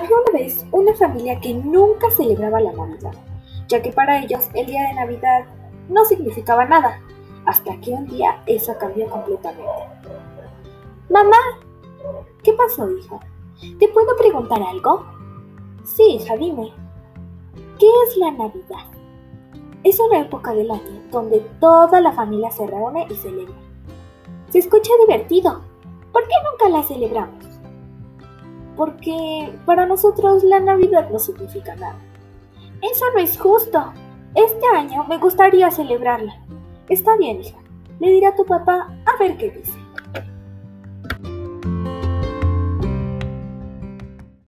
Había una vez una familia que nunca celebraba la Navidad, ya que para ellos el día de Navidad no significaba nada, hasta que un día eso cambió completamente. Mamá, ¿qué pasó, hija? ¿Te puedo preguntar algo? Sí, hija, dime. ¿Qué es la Navidad? Es una época del año donde toda la familia se reúne y celebra. Se escucha divertido. ¿Por qué nunca la celebramos? Porque para nosotros la Navidad no significa nada. Eso no es justo. Este año me gustaría celebrarla. Está bien, hija. Le diré a tu papá a ver qué dice.